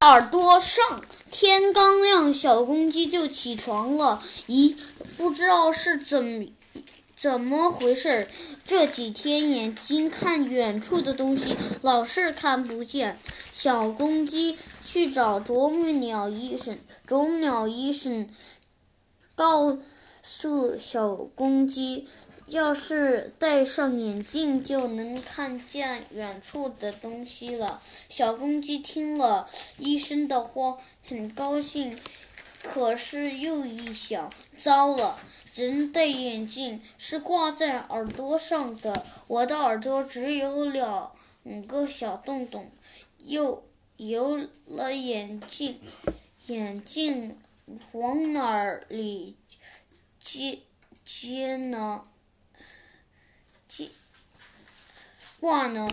耳朵上，天刚亮，小公鸡就起床了。咦，不知道是怎怎么回事，这几天眼睛看远处的东西老是看不见。小公鸡去找啄木鸟医生，啄木鸟医生告诉小公鸡。要是戴上眼镜，就能看见远处的东西了。小公鸡听了医生的话，很高兴。可是又一想，糟了，人戴眼镜是挂在耳朵上的，我的耳朵只有两个小洞洞，又有了眼镜，眼镜往哪里接接呢？接挂呢？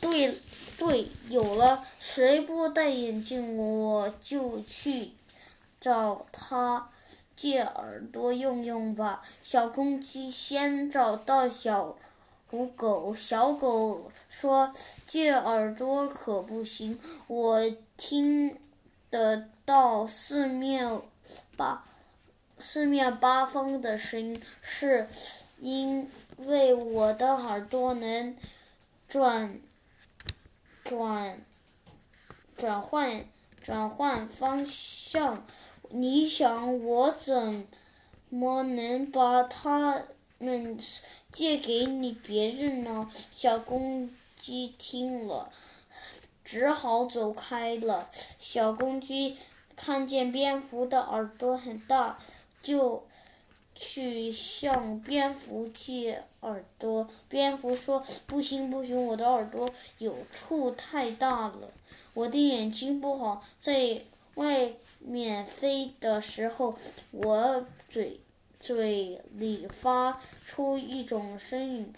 对对，有了！谁不戴眼镜，我就去找他借耳朵用用吧。小公鸡先找到小狗，小狗说：“借耳朵可不行，我听得到四面八四面八方的声音，是因。”为我的耳朵能转转转换转换方向，你想我怎么能把它们借给你别人呢？小公鸡听了，只好走开了。小公鸡看见蝙蝠的耳朵很大，就。去向蝙蝠借耳朵。蝙蝠说：“不行，不行，我的耳朵有处太大了，我的眼睛不好，在外面飞的时候，我嘴嘴里发出一种声音，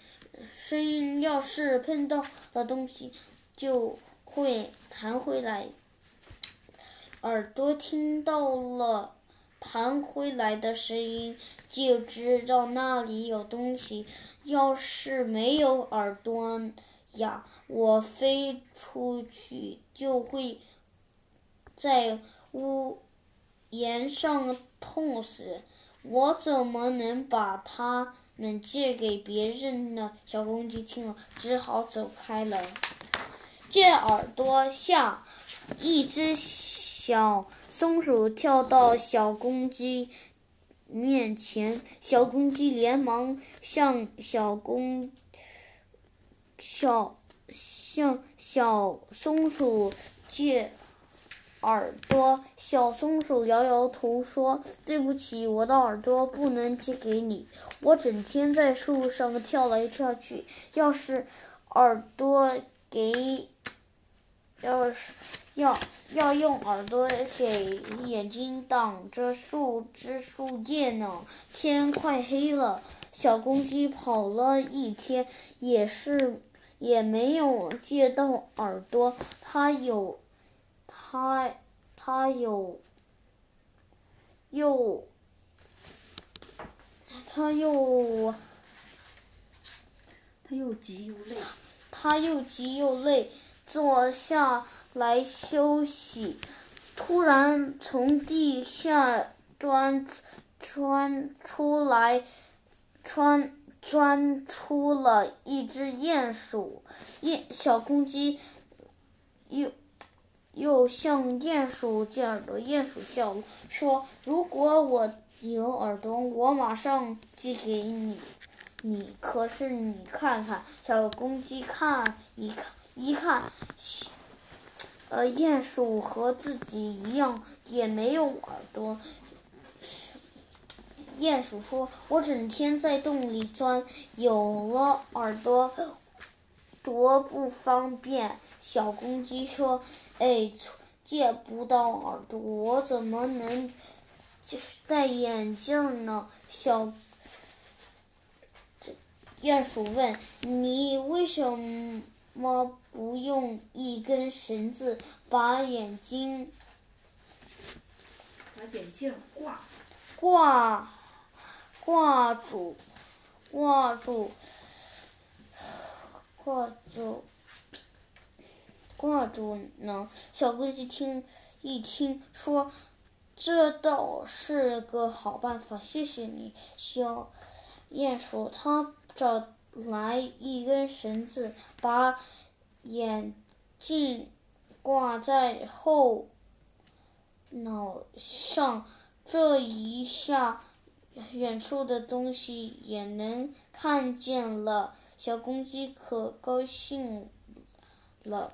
声音要是碰到了东西，就会弹回来。耳朵听到了。”弹回来的声音就知道那里有东西。要是没有耳朵呀，我飞出去就会在屋檐上痛死。我怎么能把它们借给别人呢？小公鸡听了，只好走开了。借耳朵下，一只小。松鼠跳到小公鸡面前，小公鸡连忙向小公小向小松鼠借耳朵。小松鼠摇摇头说：“对不起，我的耳朵不能借给你。我整天在树上跳来跳去，要是耳朵给，要是。”要要用耳朵给眼睛挡着树枝树叶呢。天快黑了，小公鸡跑了一天，也是也没有借到耳朵。它有，它它有，又，它又，它又急又累。它又急又累。坐下来休息，突然从地下钻钻出来，钻钻出了一只鼹鼠。鼹小公鸡又又向鼹鼠借耳朵。鼹鼠笑了，说：“如果我有耳朵，我马上借给你。你可是你看看，小公鸡看一看。”一看，呃，鼹鼠和自己一样，也没有耳朵。鼹鼠说：“我整天在洞里钻，有了耳朵多不方便。”小公鸡说：“哎，借不到耳朵，我怎么能戴眼镜呢？”小鼹鼠问：“你为什么？”么不用一根绳子把眼睛把眼镜挂挂挂住挂住挂住挂住呢。小公鸡听一听，说：“这倒是个好办法，谢谢你。”小鼹鼠它找来一根绳子，把眼镜挂在后脑上，这一下。远处的东西也能看见了，小公鸡可高兴了。